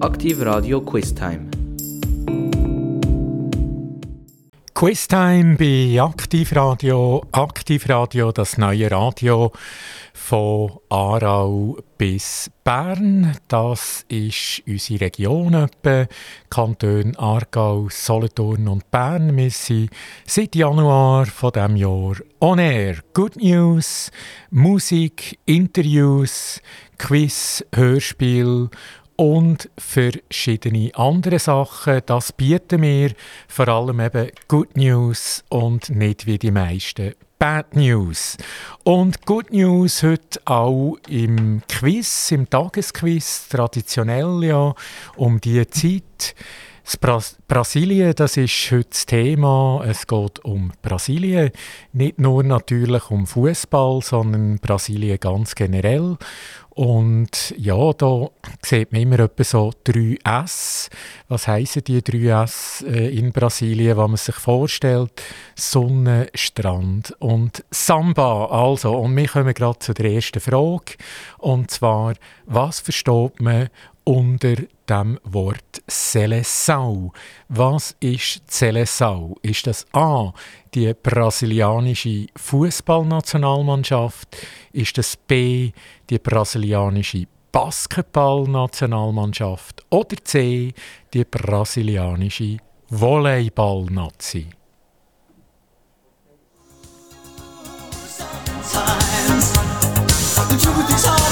Aktiv Radio Quiz Time. Quiztime bei Aktivradio. Aktivradio, das neue Radio von Aarau bis Bern. Das ist unsere Region, etwa Kanton Aargau, Solothurn und Bern. Wir sind seit Januar von dem Jahr on air. Good News, Musik, Interviews, Quiz, Hörspiel und verschiedene andere Sachen. Das bieten wir vor allem eben Good News und nicht wie die meisten Bad News. Und Good News heute auch im Quiz, im Tagesquiz, traditionell ja, um die Zeit. Das Bra Brasilien, das ist heute das Thema. Es geht um Brasilien. Nicht nur natürlich um Fußball, sondern Brasilien ganz generell. Und ja, da sieht man immer etwa so 3S. Was heißen die 3S äh, in Brasilien, was man sich vorstellt? Sonne, Strand und Samba. Also, und wir kommen gerade zu der ersten Frage. Und zwar, was versteht man unter dem Wort Seleção. Was ist Seleção? Ist das A, die brasilianische Fußballnationalmannschaft? Ist das B, die brasilianische Basketballnationalmannschaft? Oder C, die brasilianische Volleyballnazi? Sometimes the truth is hard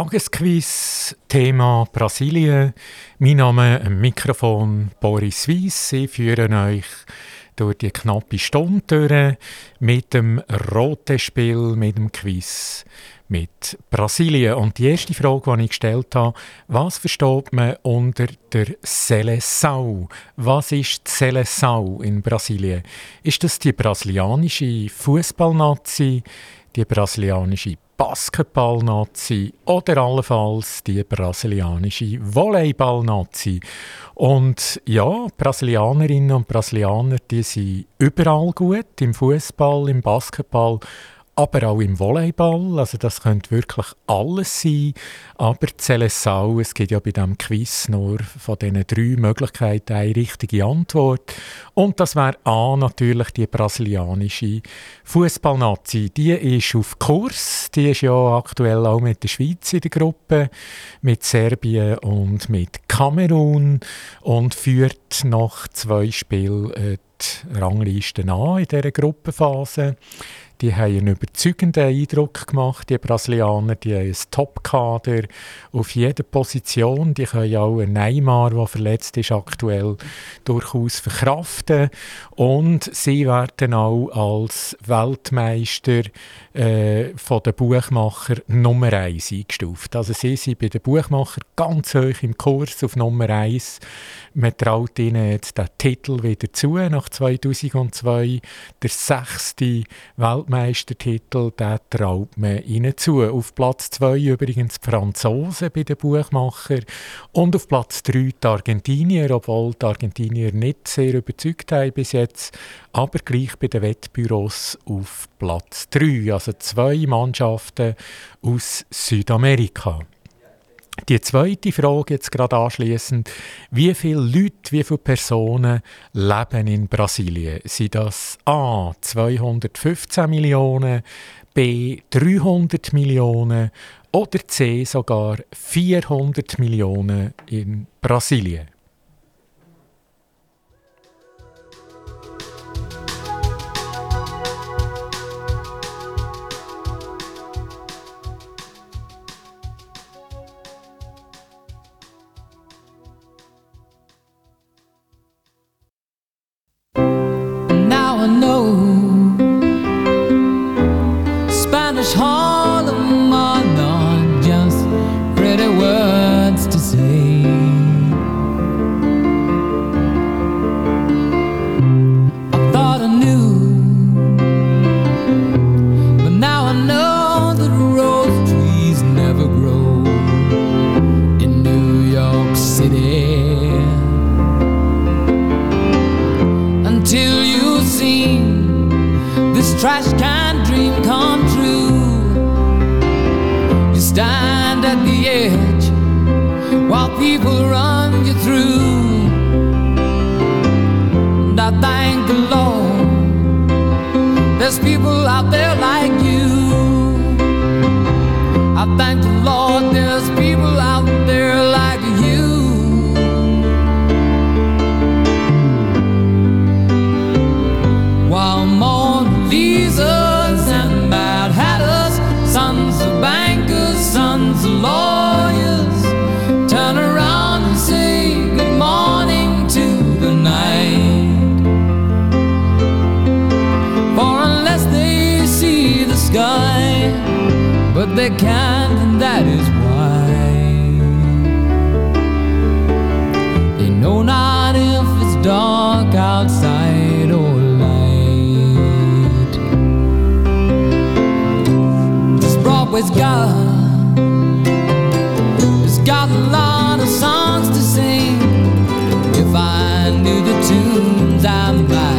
Tagesquiz, Thema Brasilien. Mein Name am Mikrofon Boris Weiss. Ich führe euch durch die knappe Stunde durch mit dem roten Spiel, mit dem Quiz mit Brasilien. Und die erste Frage, die ich gestellt habe, was versteht man unter der Seleção? Was ist die Seleção in Brasilien? Ist das die brasilianische Fußballnazi, die brasilianische Basketballnazi oder allenfalls die brasilianische Volleyballnazi? Und ja, Brasilianerinnen und Brasilianer, die sind überall gut, im Fußball, im Basketball aber auch im Volleyball. Also das könnte wirklich alles sein. Aber Seleção, es gibt ja bei diesem Quiz nur von diesen drei Möglichkeiten eine richtige Antwort. Und das wäre A, natürlich die brasilianische Fußballnazi. Die ist auf Kurs. Die ist ja aktuell auch mit der Schweiz in der Gruppe, mit Serbien und mit Kamerun und führt nach zwei Spielen äh, die Rangliste an in dieser Gruppenphase. Die haben einen überzeugenden Eindruck gemacht, die Brasilianer. Die haben ein Top-Kader auf jeder Position. Die können auch einen Neymar, der verletzt ist, aktuell durchaus verkraften. Und sie werden auch als Weltmeister äh, von den Buchmacher Nummer 1 eingestuft. Also sie sind bei den Buchmachern ganz hoch im Kurs auf Nummer 1. Man traut ihnen jetzt den Titel wieder zu, nach 2002. Der sechste Weltmeistertitel, den traut man ihnen zu. Auf Platz 2 übrigens die Franzosen bei den Buchmachern und auf Platz 3 die Argentinier, obwohl die Argentinier nicht sehr überzeugt haben bis jetzt, aber gleich bei den Wettbüros auf Platz 3. Also zwei Mannschaften aus Südamerika. Die zweite Frage jetzt gerade anschließend: Wie viele Leute, wie viele Personen leben in Brasilien? Sind das A 215 Millionen, B 300 Millionen oder C sogar 400 Millionen in Brasilien? this trash can dream come true. You stand at the edge while people run you through. And I thank the Lord, there's people out there like you. I thank the Lord, there's but they can't, and that is why they know not if it's dark outside or light. This Broadway's got, it's got a lot of songs to sing. If I knew the tunes I might.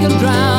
You can drown.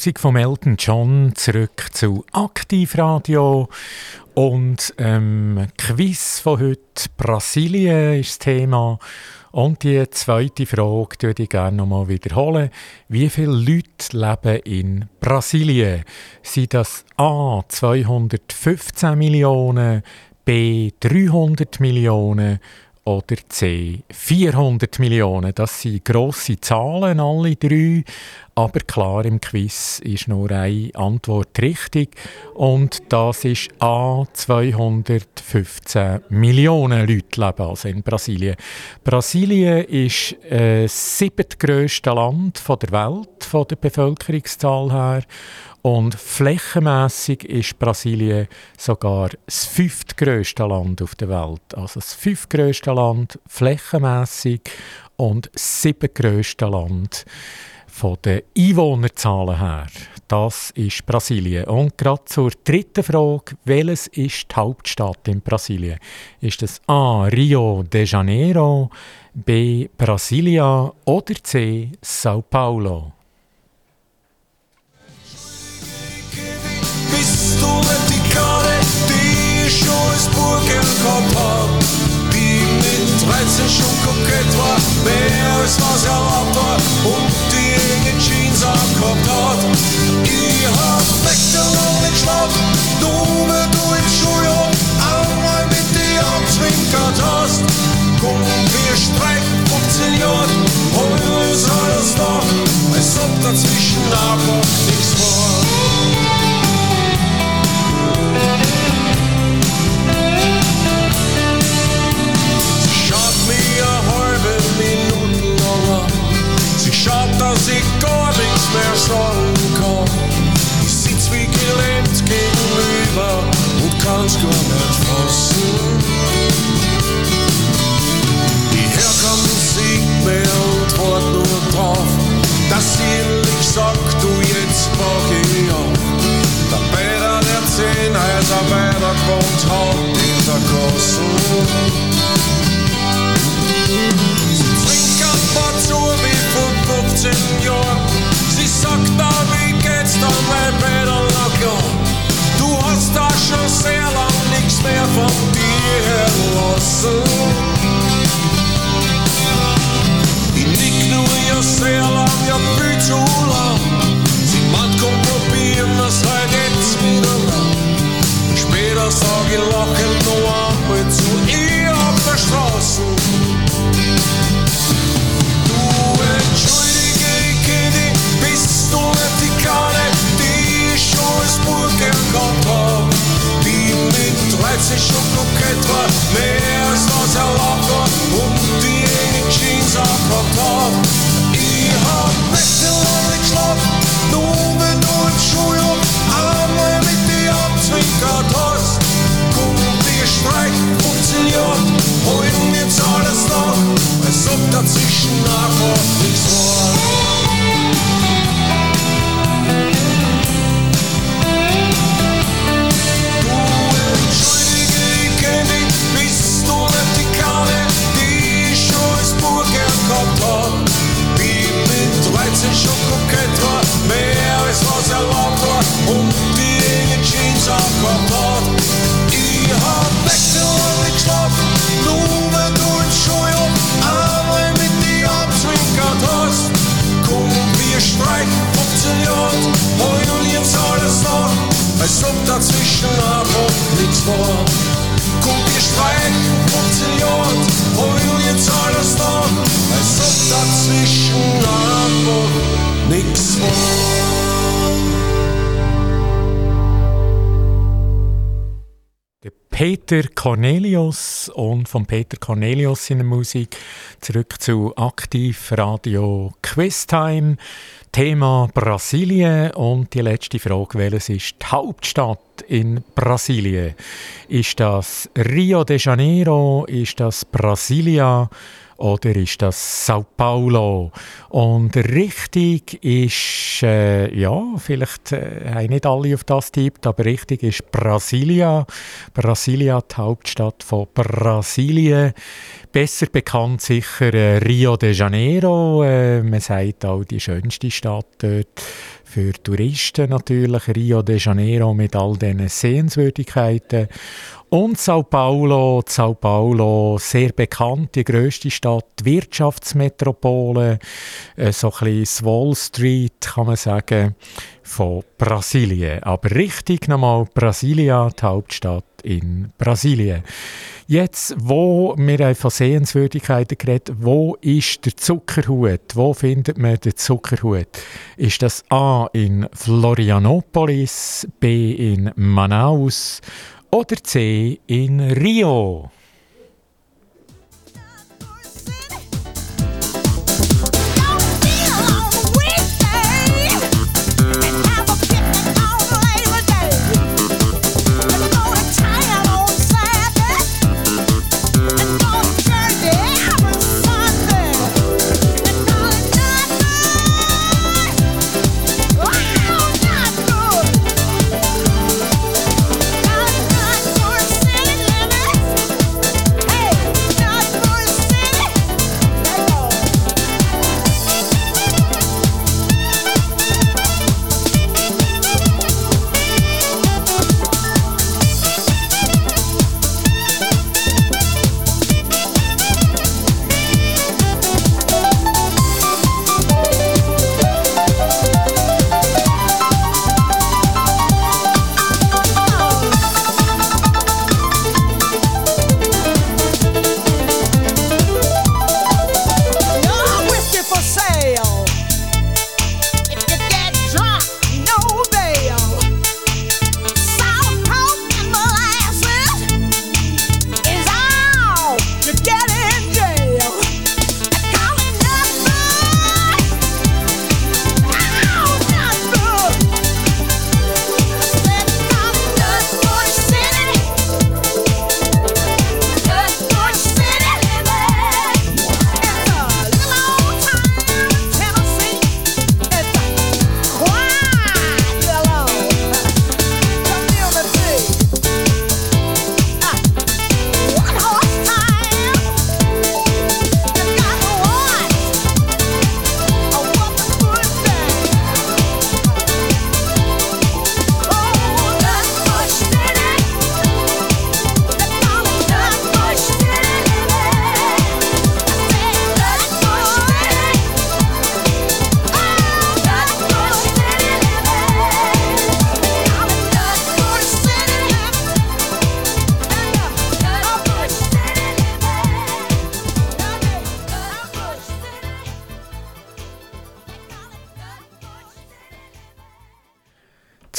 Musik von Elton John zurück zu Aktivradio und ähm, Quiz von heute. Brasilien ist das Thema. Und die zweite Frage würde ich gerne nochmal wiederholen. Wie viele Leute leben in Brasilien? Sind das A 215 Millionen, B 300 Millionen oder C 400 Millionen. Das sind grosse Zahlen, alle drei. Aber klar, im Quiz ist nur eine Antwort richtig. Und das ist A 215 Millionen Leute leben also in Brasilien. Brasilien ist äh, das siebtgrößte Land von der Welt, von der Bevölkerungszahl her. Und flächenmässig ist Brasilien sogar das fünftgrößte Land auf der Welt. Also das fünftgrößte Land flächenmässig und das siebtgrößte Land von den Einwohnerzahlen her. Das ist Brasilien. Und gerade zur dritten Frage, welches ist die Hauptstadt in Brasilien? Ist es A. Rio de Janeiro, B. Brasilia oder C. Sao Paulo? Die ich im Kopf hab? Die mit 13 schon kokett war, mehr als was erlaubt war und die engen Jeans angehabt hat. Ich hab nächtelang nicht geschlafen, nur wenn du im Schuljahr einmal mit dir abzwinkert hast. Komm, wir streiken 15 Jahre, alles, alles noch, als ob dazwischen einfach nichts war. Schaut, dass ich gar nichts Peter Cornelius und von Peter Cornelius in der Musik zurück zu Aktiv Radio Quiztime. Thema Brasilien und die letzte Frage, welches ist die Hauptstadt in Brasilien? Ist das Rio de Janeiro? Ist das Brasilia? Oder ist das Sao Paulo? Und richtig ist, äh, ja, vielleicht äh, haben nicht alle auf das tippt, aber richtig ist Brasilia. Brasilia, die Hauptstadt von Brasilien. Besser bekannt sicher äh, Rio de Janeiro. Äh, man sagt auch die schönste Stadt dort für Touristen natürlich. Rio de Janeiro mit all diesen Sehenswürdigkeiten. Und Sao Paulo, Sao Paulo, sehr bekannt, die grösste Stadt, Wirtschaftsmetropole, äh, so ein bisschen Wall Street, kann man sagen, von Brasilien. Aber richtig nochmal, Brasilia, die Hauptstadt in Brasilien. Jetzt, wo wir von Sehenswürdigkeiten geredet, wo ist der Zuckerhut? Wo findet man den Zuckerhut? Ist das A in Florianopolis, B in Manaus oder C in Rio?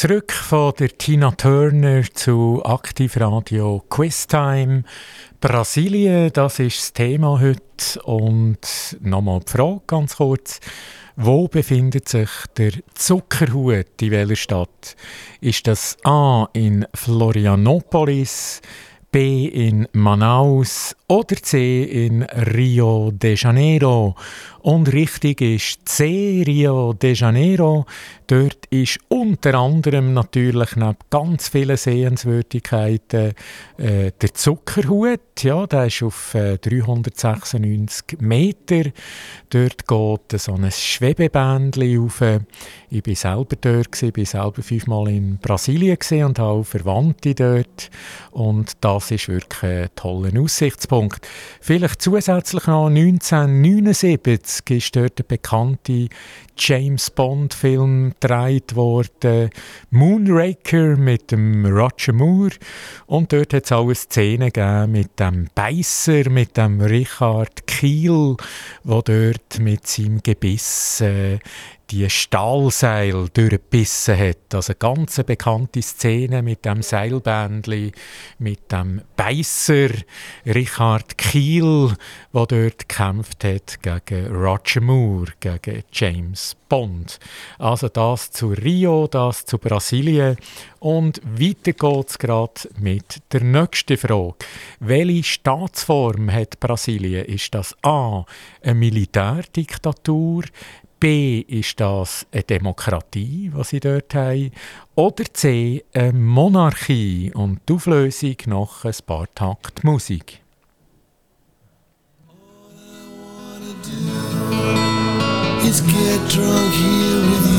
Zurück von der Tina Turner zu Aktivradio Quiztime. Brasilien, das ist das Thema heute. Und nochmal die Frage ganz kurz. Wo befindet sich der Zuckerhut in welcher Stadt? Ist das A in Florianopolis, B in Manaus oder C in Rio de Janeiro? Und richtig ist C, Rio de Janeiro. Dort ist unter anderem natürlich neben ganz vielen Sehenswürdigkeiten äh, der Zuckerhut. Ja, der ist auf äh, 396 Meter. Dort geht so ein Schwebebändchen auf. Ich war selber dort, ich war selber fünfmal in Brasilien und habe auch Verwandte dort. Und das ist wirklich ein toller Aussichtspunkt. Vielleicht zusätzlich noch 1979 1970 ist dort der bekannte James Bond-Film gedreht worden, Moonraker mit dem Roger Moore. Und dort hat es auch eine Szene gegeben mit dem Beißer, mit dem Richard Kiel, der dort mit seinem Gebiss äh, die Stahlseil durchgebissen hat. Also eine ganz bekannte Szene mit dem Seilbändli, mit dem Beisser Richard Kiel, der dort gekämpft hat gegen Roger Moore, gegen James Bond. Also das zu Rio, das zu Brasilien. Und weiter geht es gerade mit der nächsten Frage. Welche Staatsform hat Brasilien? Ist das A. eine Militärdiktatur? B ist das eine Demokratie, was sie dort haben, oder C eine Monarchie und die Auflösung nach ein paar Takt Musik. is get drunk here with you.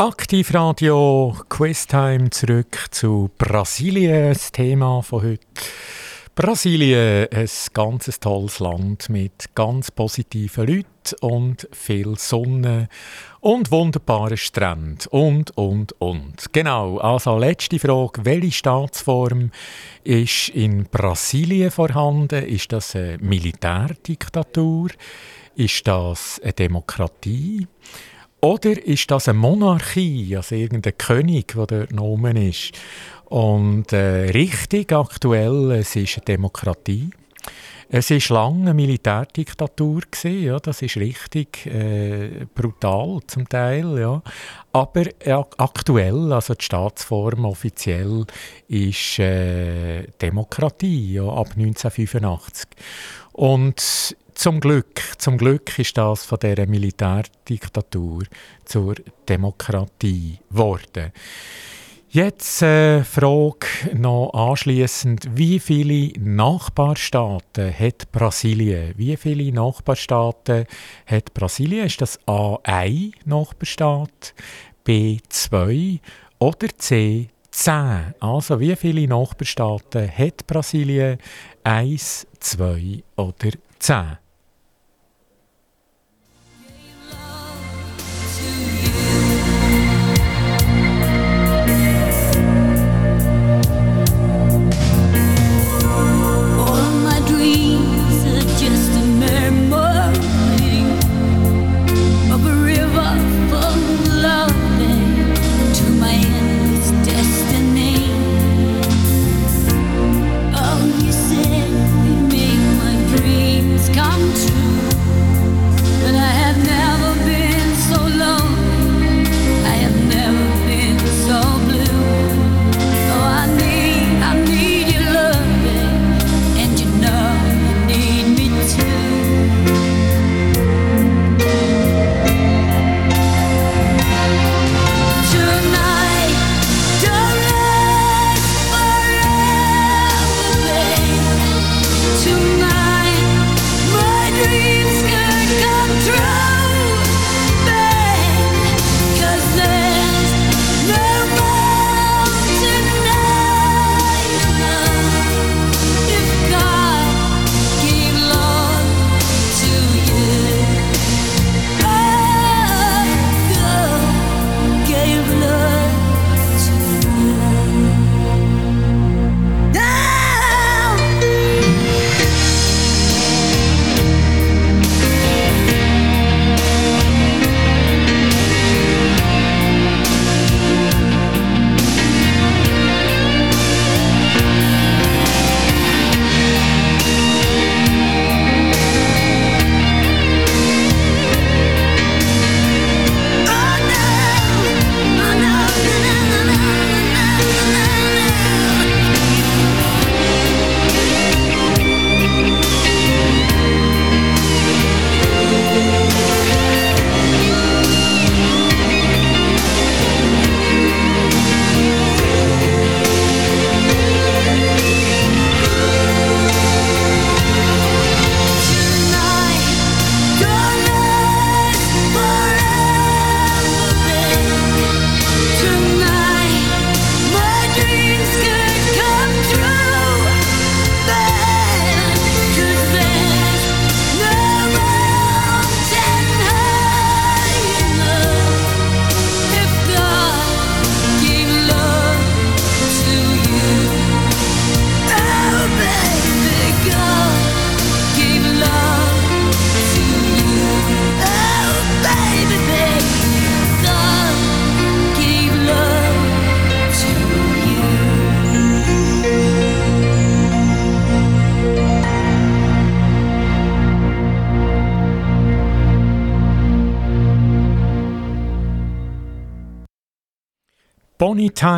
Aktivradio Quiztime zurück zu Brasilien, das Thema von heute. Brasilien, ein ganz tolles Land mit ganz positiven Leuten und viel Sonne und wunderbaren Stränden und, und, und. Genau, also letzte Frage, welche Staatsform ist in Brasilien vorhanden? Ist das eine Militärdiktatur? Ist das eine Demokratie? Oder ist das eine Monarchie, also irgendein König, der dort oben ist? Und äh, richtig aktuell, es ist eine Demokratie. Es war lange eine Militärdiktatur, gewesen, ja, das ist richtig äh, brutal zum Teil. Ja. Aber äh, aktuell, also die Staatsform offiziell, ist äh, Demokratie ja, ab 1985. Und zum Glück, zum Glück ist das von der Militärdiktatur zur Demokratie geworden. Jetzt äh, Frage noch anschließend: Wie viele Nachbarstaaten hat Brasilien? Wie viele Nachbarstaaten hat Brasilien? Ist das A ein Nachbarstaat, B 2 oder C 10? Also wie viele Nachbarstaaten hat Brasilien? 1, 2 oder 10?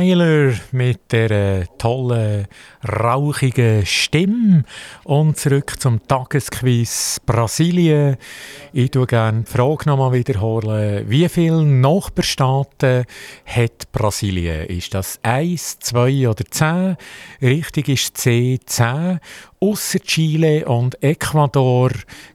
Tyler mit der äh, tollen, rauchigen Stimme. Und zurück zum Tagesquiz Brasilien. Ich tue gerne die Frage nochmal wiederholen. Wie viele Nachbarstaaten hat Brasilien? Ist das 1, 2 oder 10? Richtig ist C, 10. Ausser Chile und Ecuador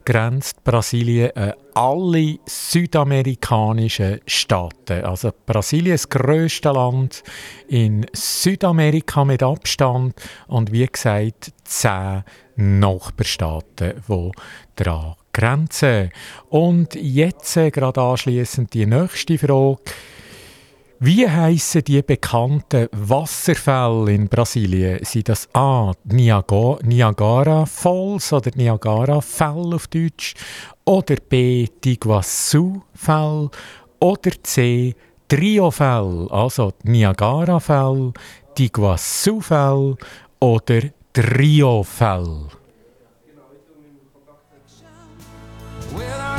grenzt Brasilien an alle südamerikanischen Staaten. Also Brasilien das grösste Land in Südamerika mit Abstand und wie gesagt zehn Nachbarstaaten, die daran grenzen. Und jetzt äh, gerade anschließend die nächste Frage. Wie heißen die bekannten Wasserfälle in Brasilien? Sind das A. Niagara Falls oder Niagara Fell auf Deutsch? Oder B. Die Iguazu Fell? Oder C. Triofell, also Niagara Fell, die Iguazu Fell oder Triofell? Whether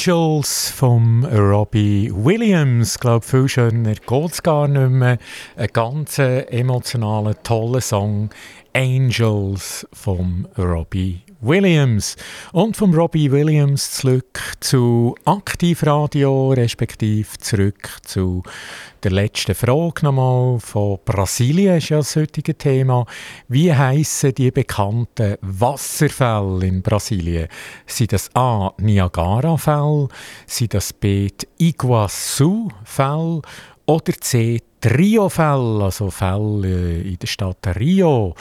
Angels vom Robbie Williams. Ich glaube, viel schöner geht es gar nicht mehr. Ein ganz emotionaler, toller Song. Angels vom Robbie Williams. Und vom Robbie Williams zurück zu Aktivradio, respektive zurück zu der letzten Frage nochmal von Brasilien, ist ja das heutige Thema. Wie heißen die bekannten Wasserfälle in Brasilien? Sind das A. Niagara-Fälle? Sind das B. Iguazu-Fälle? Oder C. Rio-Fälle, also Fälle äh, in der Stadt Rio.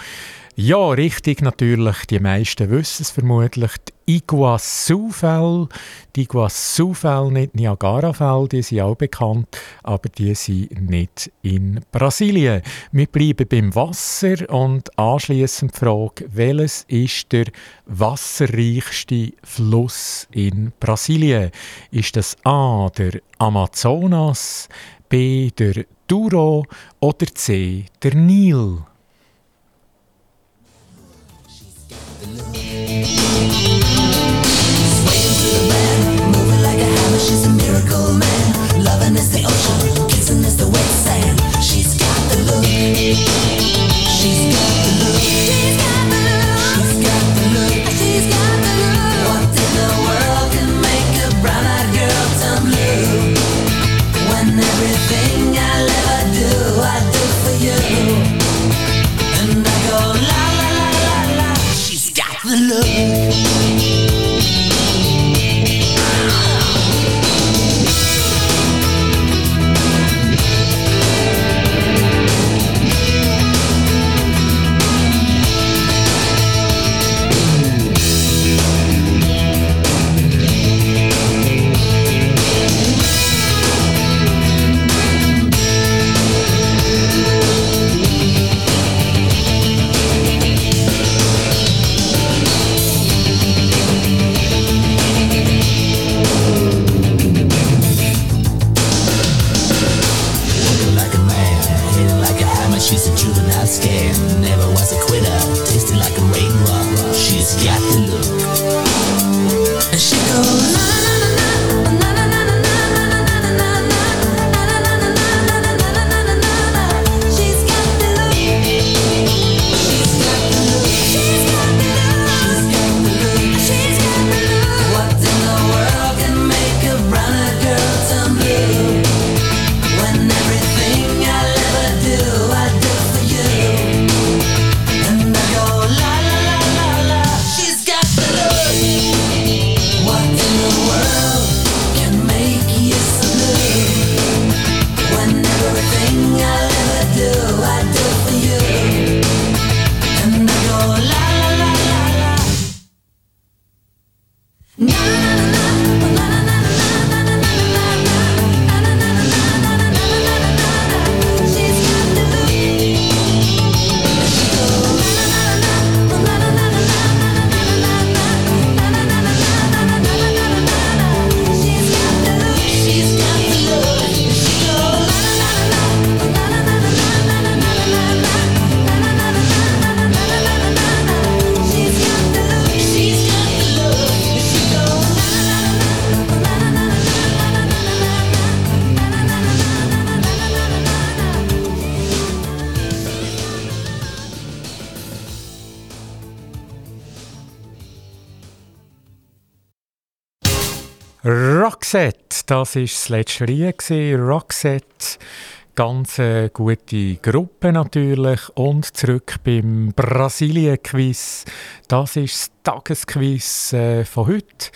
Ja, richtig natürlich, die meisten wissen es vermutlich, die Iguazu-Fälle, die Iguazu-Fälle, nicht Niagara-Fälle, die sind auch bekannt, aber die sind nicht in Brasilien. Wir bleiben beim Wasser und anschließend die Frage, welches ist der wasserreichste Fluss in Brasilien? Ist das A, der Amazonas, B, der Douro oder C, der Nil? love. Das war das letzte gewesen. Roxette, ganz äh, gute Gruppe natürlich. Und zurück beim Brasilien-Quiz. Das ist das Tagesquiz äh, von heute.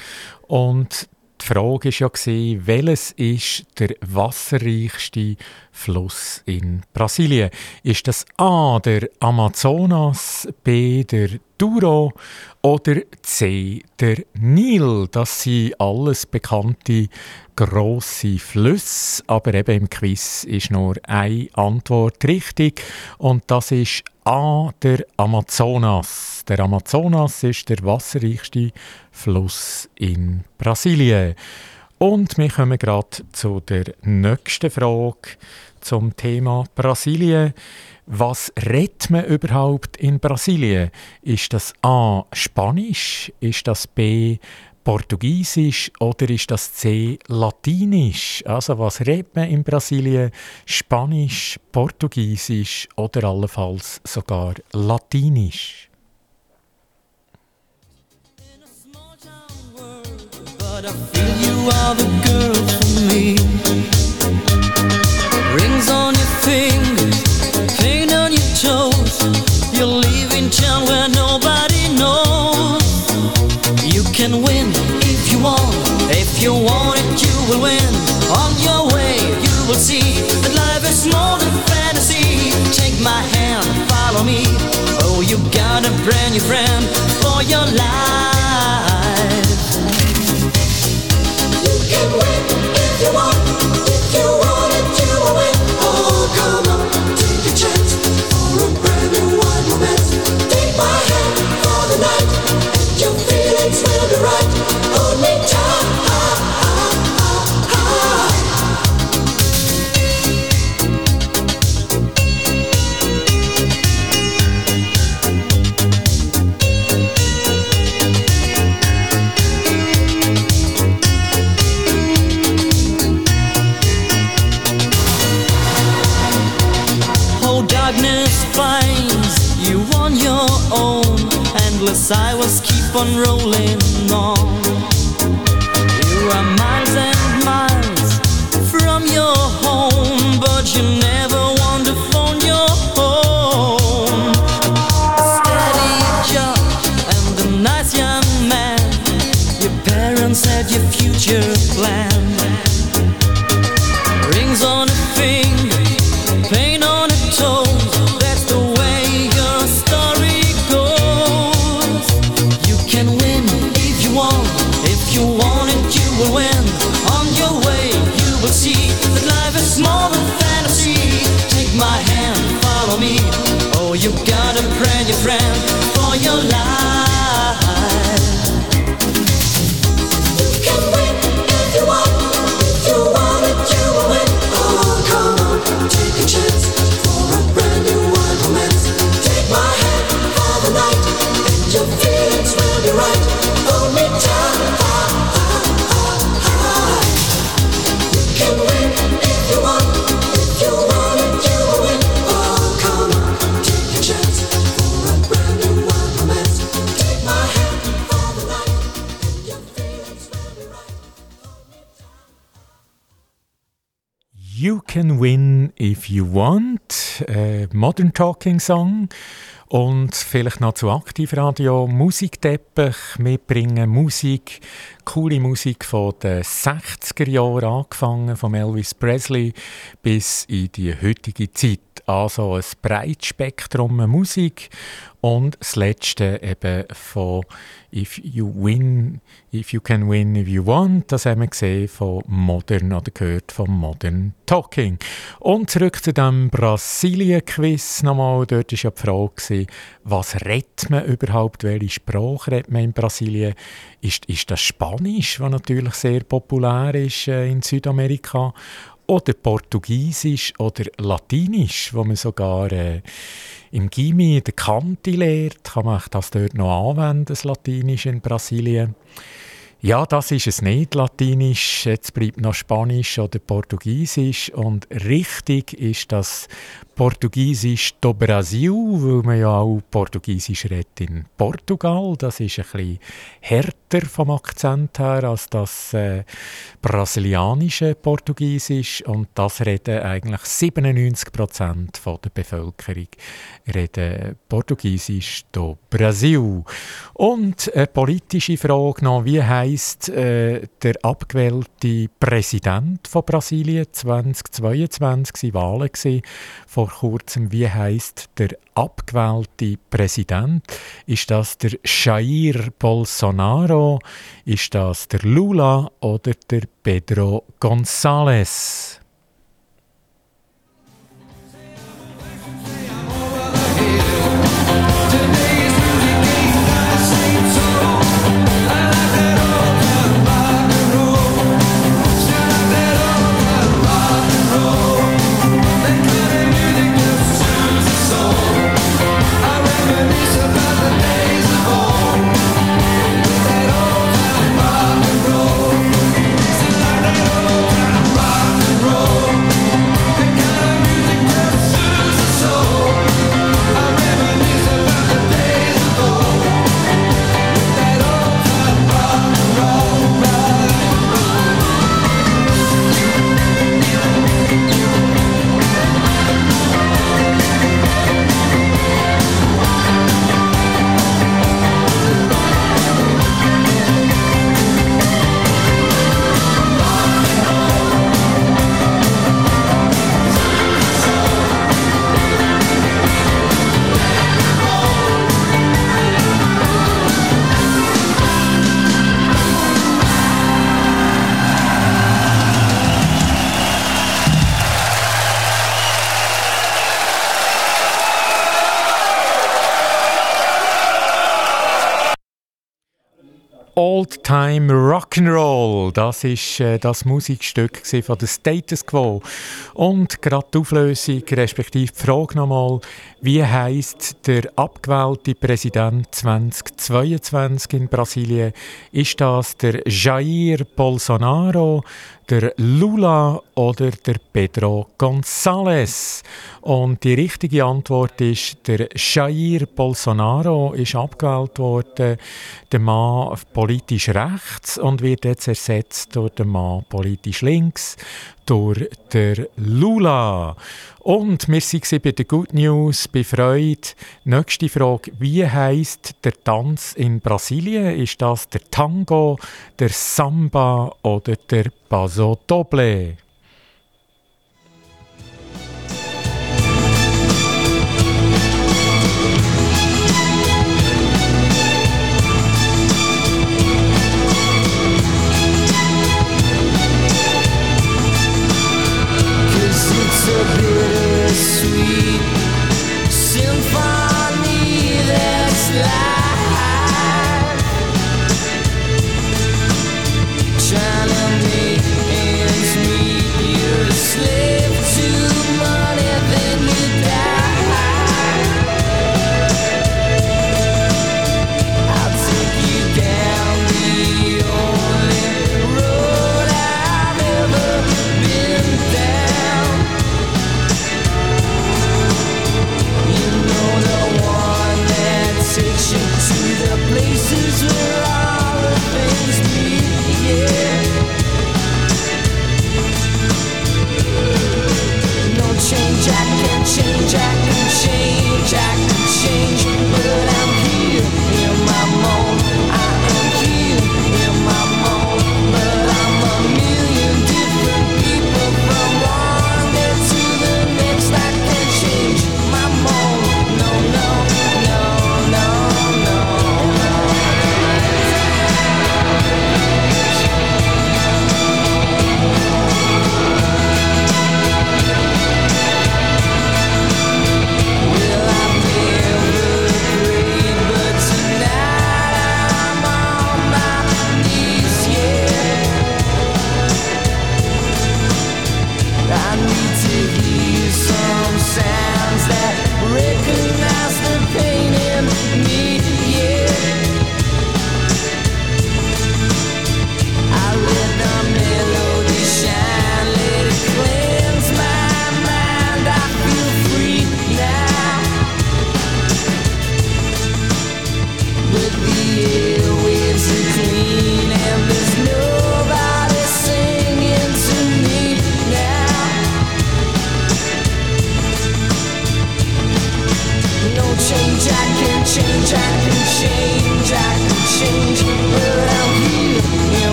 Und die Frage war ja, welches ist der wasserreichste Fluss in Brasilien? Ist das A, der Amazonas, B, der Douro oder C, der Nil? Das sind alles bekannte grosse Flüsse, aber eben im Quiz ist nur eine Antwort richtig und das ist A, der Amazonas. Der Amazonas ist der wasserreichste Fluss in Brasilien. Und wir kommen gerade zu der nächsten Frage zum Thema Brasilien. Was redet man überhaupt in Brasilien? Ist das A. Spanisch? Ist das B. Portugiesisch oder ist das C Latinisch? Also was redet man in Brasilien? Spanisch, Portugiesisch oder allenfalls sogar Latinisch? But I feel you are the girl for me. Rings on your fingers, paint on your toes. You're leaving town where nobody knows. You can win if you want. If you want it, you will win. On your way, you will see that life is more than fantasy. Take my hand, follow me. Oh, you got a brand new friend for your life. own endless I was keep on rolling on. You are miles Modern Talking Song. Und vielleicht noch zu Aktivradio, Musikteppich. Wir bringen Musik, coole Musik von den 60er Jahren angefangen, von Elvis Presley bis in die heutige Zeit. Also ein breites Spektrum Musik. Und das letzte eben von If You Win, If You Can Win If You Want, das haben wir gesehen von Modern oder gehört von Modern Talking. Und zurück zu dem Brasilien-Quiz nochmal. Dort war ja die Frage, was redet man überhaupt, welche Sprache redet man in Brasilien? Ist, ist das Spanisch, was natürlich sehr populär ist äh, in Südamerika? Oder Portugiesisch oder Latinisch, wo man sogar äh, im Gimmi in der Kante lehrt, kann man das dort noch anwenden, das Latinisch in Brasilien. Ja, das ist es nicht, Latinisch. Jetzt bleibt noch Spanisch oder Portugiesisch. Und richtig ist das Portugiesisch do Brasil, weil man ja auch Portugiesisch redet in Portugal. Das ist ein bisschen härter vom Akzent her als das äh, brasilianische Portugiesisch. Und das reden eigentlich 97 Prozent der Bevölkerung reden Portugiesisch do Brasil. Und eine politische Frage noch, wie heißt äh, der abgewählte Präsident von Brasilien 2022 waren Wahlen gewesen, vor kurzem. Wie heißt der abgewählte Präsident? Ist das der Jair Bolsonaro? Ist das der Lula oder der Pedro González? Das ist äh, das Musikstück von der Status Quo. Und gerade die Auflösung, respektive die Frage nochmal, wie heißt der abgewählte Präsident 2022 in Brasilien? Ist das der Jair Bolsonaro, der Lula oder der Pedro González? Und die richtige Antwort ist, der Jair Bolsonaro ist abgewählt worden, der Mann politisch rechts und wird jetzt ersetzt durch den Mann politisch links, durch der Lula. Und wir sind bei der Good News, bei Freude. Nächste Frage, wie heißt der Tanz in Brasilien? Ist das der Tango, der Samba oder der Paso Doble?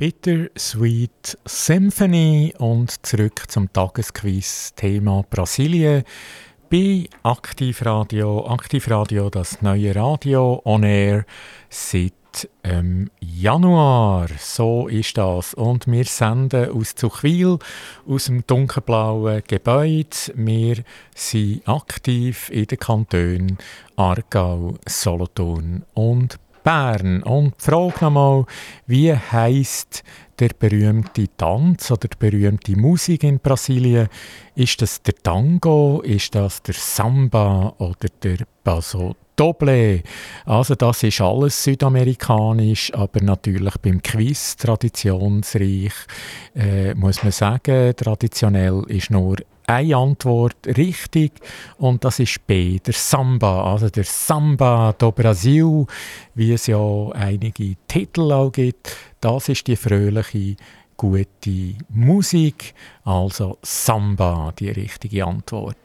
Bittersweet Symphony und zurück zum Tagesquiz Thema Brasilien bei Aktivradio. Aktivradio, das neue Radio on Air seit ähm, Januar. So ist das. Und wir senden aus Zuchwil, aus dem dunkelblauen Gebäude. Wir sind aktiv in den Kantonen Aargau, Solothurn und Bern. Und die Frage nochmal, wie heisst der berühmte Tanz oder die berühmte Musik in Brasilien? Ist das der Tango, ist das der Samba oder der Paso Doble? Also das ist alles südamerikanisch, aber natürlich beim Quiz traditionsreich, äh, muss man sagen, traditionell ist nur eine Antwort richtig und das ist B, der Samba, also der Samba do Brasil, wie es ja einige Titel auch gibt. Das ist die fröhliche, gute Musik, also Samba, die richtige Antwort.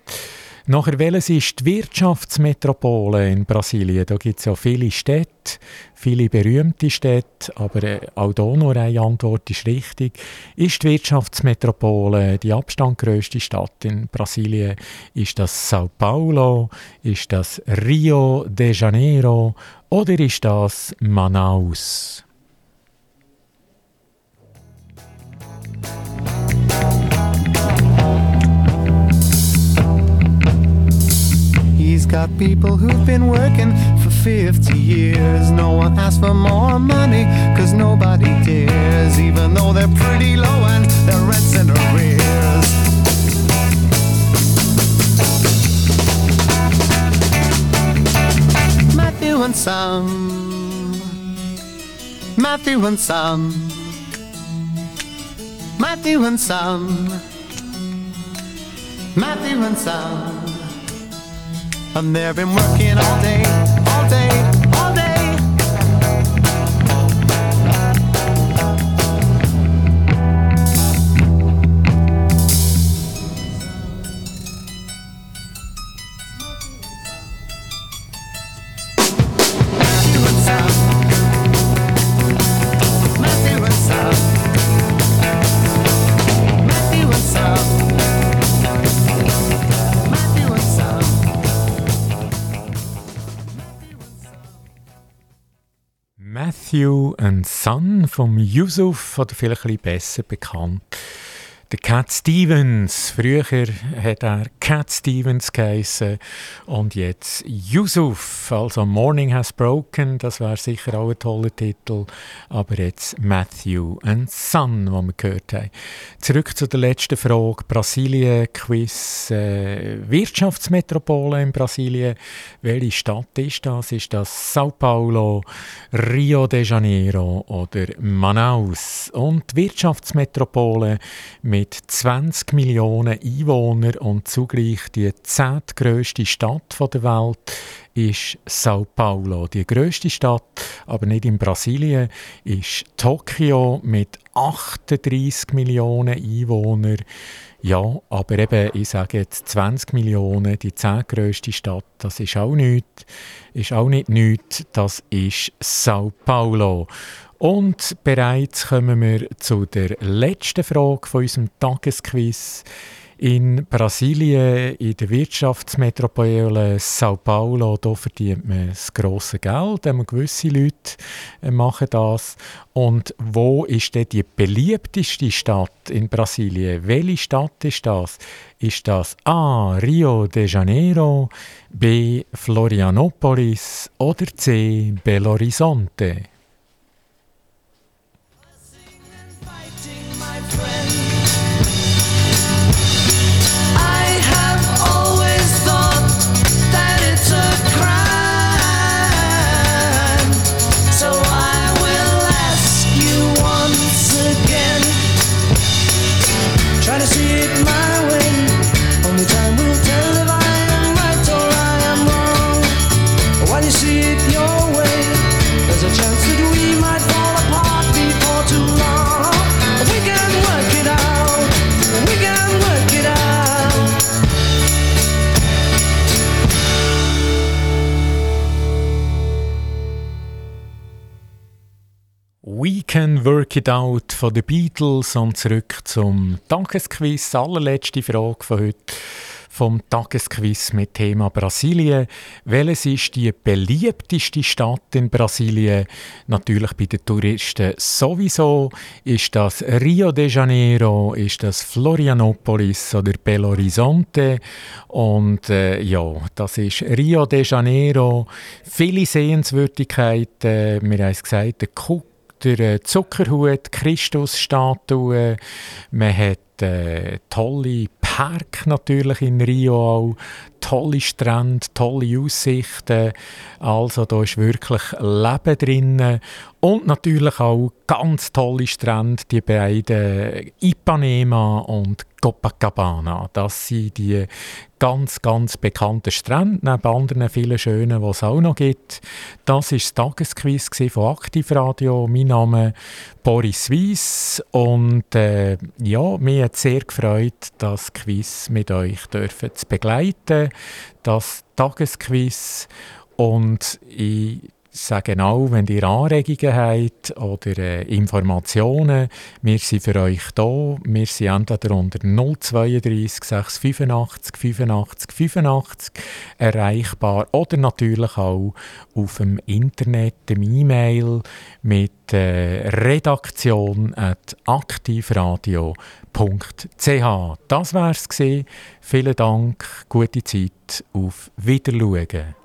Nachher, welches ist die Wirtschaftsmetropole in Brasilien? Da gibt es ja viele Städte, viele berühmte Städte, aber äh, auch hier nur eine Antwort ist richtig. Ist die Wirtschaftsmetropole die abstandgrößte Stadt in Brasilien? Ist das Sao Paulo? Ist das Rio de Janeiro? Oder ist das Manaus? Got people who've been working for 50 years. No one asks for more money, cause nobody dares, even though they're pretty low and their rent's in arrears. Matthew and Sam, Matthew and Sam, Matthew and Sam, Matthew and Sam. And they've been working all day, all day, all day. Matthew and Son vom Yusuf, oder vielleicht ein bisschen besser bekannt. Der Cat Stevens. Früher hat er Cat Stevens geheißen und jetzt Yusuf. Also Morning Has Broken, das wäre sicher auch ein toller Titel. Aber jetzt Matthew and Son, wo wir gehört haben. Zurück zu der letzten Frage. Brasilien-Quiz. Äh, Wirtschaftsmetropole in Brasilien. Welche Stadt ist das? Ist das Sao Paulo, Rio de Janeiro oder Manaus? Und Wirtschaftsmetropole mit 20 Millionen Einwohnern und zugleich die zehntgrößte Stadt der Welt ist Sao Paulo. Die größte Stadt, aber nicht in Brasilien, ist Tokio mit 38 Millionen Einwohnern. Ja, aber eben, ich sage jetzt 20 Millionen, die zehntgrößte Stadt, das ist auch nichts. Ist auch nicht nichts, das ist Sao Paulo. Und bereits kommen wir zu der letzten Frage von unserem Tagesquiz. In Brasilien, in der Wirtschaftsmetropole Sao Paulo, da verdient man das grosse Geld. Einmal gewisse Leute äh, machen das. Und wo ist denn die beliebteste Stadt in Brasilien? Welche Stadt ist das? Ist das A. Rio de Janeiro, B. Florianopolis oder C. Belo Horizonte? Can Work It Out von den Beatles und zurück zum Tagesquiz. Allerletzte Frage von heute vom Tagesquiz mit Thema Brasilien. Welches ist die beliebteste Stadt in Brasilien? Natürlich bei den Touristen sowieso. Ist das Rio de Janeiro? Ist das Florianopolis oder Belo Horizonte? Und äh, ja, das ist Rio de Janeiro. Viele Sehenswürdigkeiten. Wir haben es gesagt, der Cook der äh, Zuckerhut, Christusstatue, man hat äh, tolle Park natürlich in Rio auch, tolle Strände, tolle Aussichten, also da ist wirklich Leben drin und natürlich auch ganz tolle Strände, die beiden Ipanema und Copacabana. Das sind die ganz, ganz bekannten Strände, neben anderen vielen schönen, die es auch noch gibt. Das war das Tagesquiz von Aktivradio. Mein Name Boris Weiss und äh, ja, mir hat sehr gefreut, das Quiz mit euch dürfen zu begleiten. Das Tagesquiz und ich sagen auch, wenn ihr Anregungen habt oder äh, Informationen, wir sind für euch da. Wir sind entweder unter 032 685 85 85 erreichbar oder natürlich auch auf dem Internet, dem E-Mail mit äh, redaktion.aktivradio.ch. Das wär's gewesen. Vielen Dank, gute Zeit, auf Wiedersehen.